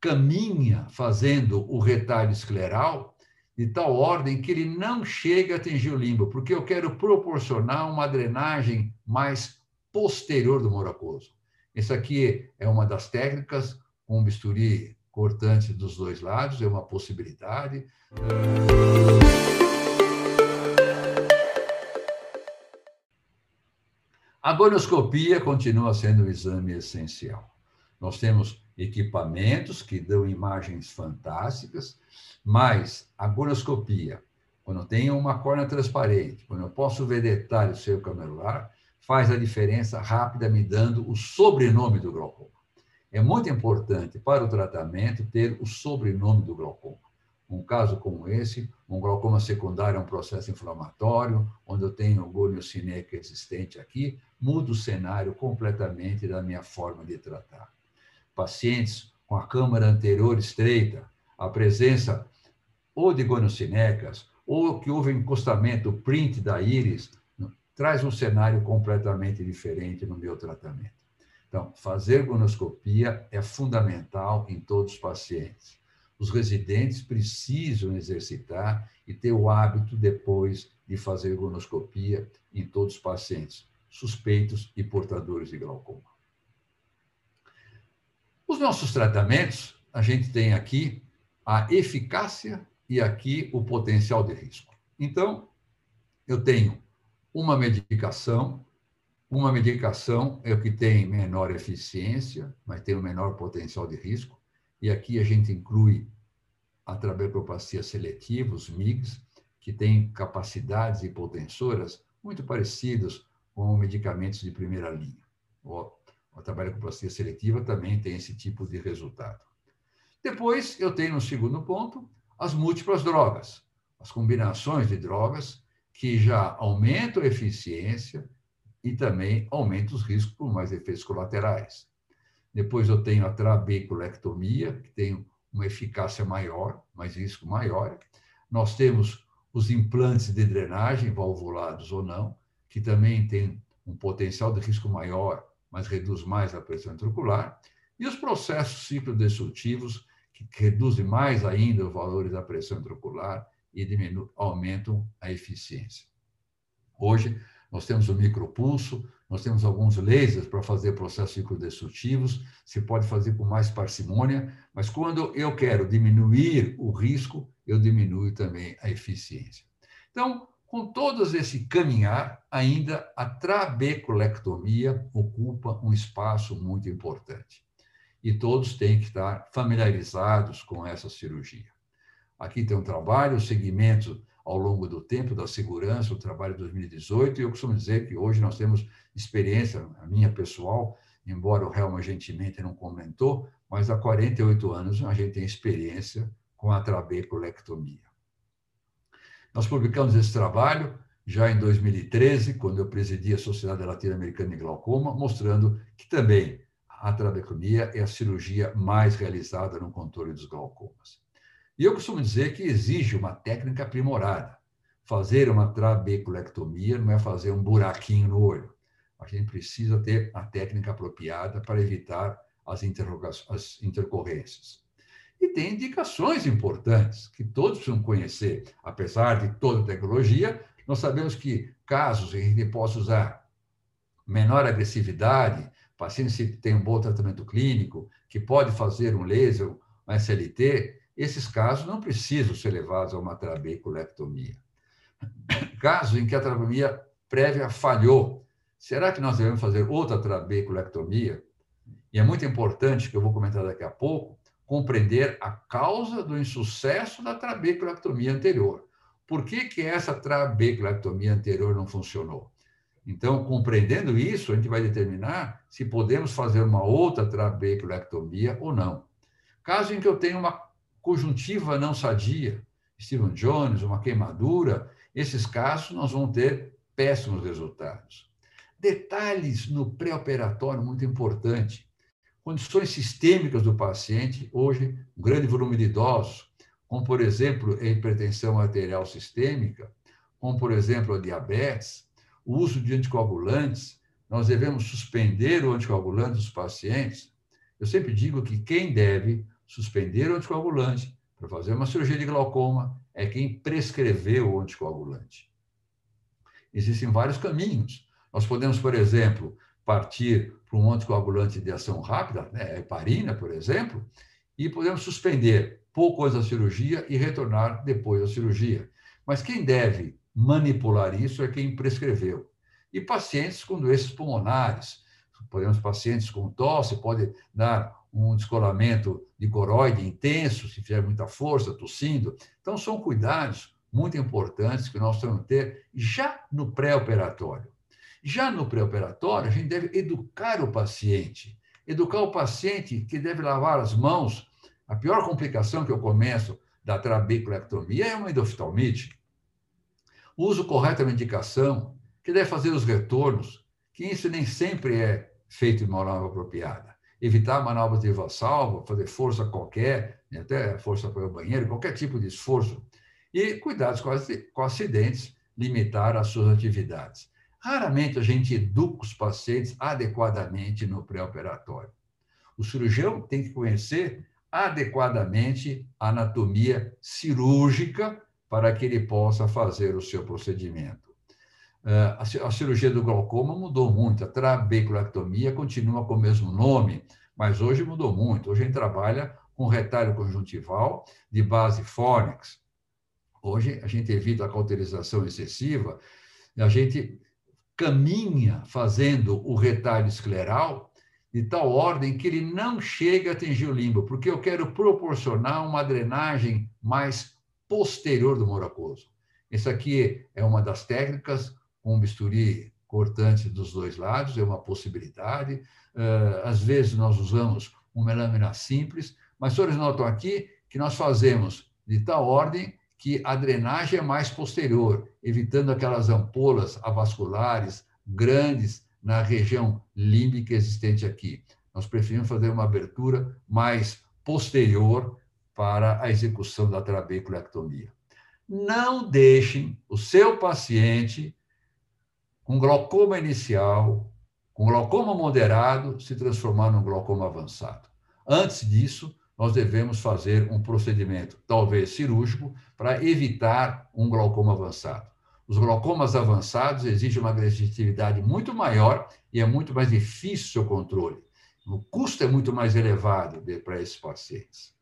caminha fazendo o retalho escleral de tal ordem que ele não chega a atingir o limbo, porque eu quero proporcionar uma drenagem mais posterior do moracoso. Isso aqui é uma das técnicas com bisturi cortante dos dois lados, é uma possibilidade. A gonoscopia continua sendo o exame essencial. Nós temos equipamentos que dão imagens fantásticas, mas a gonoscopia, quando eu tenho uma córnea transparente, quando eu posso ver detalhes do seu camelular, faz a diferença rápida me dando o sobrenome do glaucoma. É muito importante para o tratamento ter o sobrenome do glaucoma. Um caso como esse, um glaucoma secundário é um processo inflamatório, onde eu tenho cinético existente aqui, muda o cenário completamente da minha forma de tratar. Pacientes com a câmara anterior estreita, a presença ou de goniocinecas, ou que houve encostamento, print da íris, traz um cenário completamente diferente no meu tratamento. Então, fazer gonoscopia é fundamental em todos os pacientes. Os residentes precisam exercitar e ter o hábito depois de fazer gonoscopia em todos os pacientes suspeitos e portadores de glaucoma. Os nossos tratamentos, a gente tem aqui a eficácia e aqui o potencial de risco. Então, eu tenho uma medicação uma medicação é o que tem menor eficiência, mas tem o menor potencial de risco. E aqui a gente inclui a trabecopatia seletiva, os MIGs, que têm capacidades hipotensoras muito parecidas com medicamentos de primeira linha. A trabecopatia seletiva também tem esse tipo de resultado. Depois, eu tenho no segundo ponto as múltiplas drogas, as combinações de drogas que já aumentam a eficiência, e também aumenta os riscos por mais efeitos colaterais. Depois eu tenho a trabeculectomia, que tem uma eficácia maior, mais risco maior. Nós temos os implantes de drenagem, valvulados ou não, que também tem um potencial de risco maior, mas reduz mais a pressão intraocular. E os processos ciclodestrutivos, que reduzem mais ainda os valores da pressão intraocular e aumentam a eficiência. Hoje, nós temos o micropulso, nós temos alguns lasers para fazer processos ciclodestrutivos, se pode fazer com mais parcimônia, mas quando eu quero diminuir o risco, eu diminuo também a eficiência. Então, com todos esse caminhar, ainda a trabeculectomia ocupa um espaço muito importante. E todos têm que estar familiarizados com essa cirurgia. Aqui tem um trabalho, o segmento ao longo do tempo da segurança, o trabalho de 2018, e eu costumo dizer que hoje nós temos experiência, a minha pessoal, embora o Helma gentilmente não comentou, mas há 48 anos a gente tem experiência com a trabeculectomia. Nós publicamos esse trabalho já em 2013, quando eu presidi a Sociedade Latino-Americana de Glaucoma, mostrando que também a trabeculectomia é a cirurgia mais realizada no controle dos glaucomas. E eu costumo dizer que exige uma técnica aprimorada. Fazer uma trabeculectomia não é fazer um buraquinho no olho. A gente precisa ter a técnica apropriada para evitar as, as intercorrências. E tem indicações importantes que todos precisam conhecer. Apesar de toda a tecnologia, nós sabemos que casos em que possa usar menor agressividade, pacientes que têm um bom tratamento clínico, que pode fazer um laser, um SLT, esses casos não precisam ser levados a uma trabeculectomia. Casos em que a trabeculectomia prévia falhou, será que nós devemos fazer outra trabeculectomia? E é muito importante, que eu vou comentar daqui a pouco, compreender a causa do insucesso da trabeculectomia anterior. Por que, que essa trabeculectomia anterior não funcionou? Então, compreendendo isso, a gente vai determinar se podemos fazer uma outra trabeculectomia ou não. Caso em que eu tenha uma conjuntiva não sadia, Steven Jones, uma queimadura, esses casos nós vamos ter péssimos resultados. Detalhes no pré-operatório muito importante. Condições sistêmicas do paciente, hoje, um grande volume de idosos, como, por exemplo, a hipertensão arterial sistêmica, como, por exemplo, a diabetes, o uso de anticoagulantes, nós devemos suspender o anticoagulante dos pacientes. Eu sempre digo que quem deve suspender o anticoagulante para fazer uma cirurgia de glaucoma é quem prescreveu o anticoagulante. Existem vários caminhos. Nós podemos, por exemplo, partir para um anticoagulante de ação rápida, né, heparina, por exemplo, e podemos suspender pouco antes da cirurgia e retornar depois da cirurgia. Mas quem deve manipular isso é quem prescreveu. E pacientes com doenças pulmonares, podemos pacientes com tosse, pode dar um descolamento de coroide intenso, se fizer muita força, tossindo. Então, são cuidados muito importantes que nós temos que ter já no pré-operatório. Já no pré-operatório, a gente deve educar o paciente. Educar o paciente que deve lavar as mãos. A pior complicação que eu começo da trabeculectomia é uma endoftalmite. O uso correto da medicação, que deve fazer os retornos, que isso nem sempre é feito de maneira apropriada. Evitar manobras de vassalva, fazer força qualquer, até força para o banheiro, qualquer tipo de esforço. E cuidados com acidentes, limitar as suas atividades. Raramente a gente educa os pacientes adequadamente no pré-operatório. O cirurgião tem que conhecer adequadamente a anatomia cirúrgica para que ele possa fazer o seu procedimento. Eh, a cirurgia do glaucoma mudou muito, a trabeculectomia continua com o mesmo nome, mas hoje mudou muito. Hoje a gente trabalha com retalho conjuntival de base fórnix. Hoje a gente evita a cauterização excessiva, a gente caminha fazendo o retalho escleral de tal ordem que ele não chega a atingir o limbo, porque eu quero proporcionar uma drenagem mais posterior do moracoso. Essa aqui é uma das técnicas, com bisturi cortante dos dois lados, é uma possibilidade. Ah, às vezes nós usamos uma lâmina simples, mas senhores notam aqui que nós fazemos de tal ordem que a drenagem é mais posterior, evitando aquelas ampolas avasculares grandes na região límbica existente aqui. Nós preferimos fazer uma abertura mais posterior para a execução da trabeculectomia. Não deixem o seu paciente com glaucoma inicial, com glaucoma moderado, se transformar num glaucoma avançado. Antes disso, nós devemos fazer um procedimento, talvez cirúrgico, para evitar um glaucoma avançado. Os glaucomas avançados exigem uma agressividade muito maior e é muito mais difícil o controle. O custo é muito mais elevado para esses pacientes.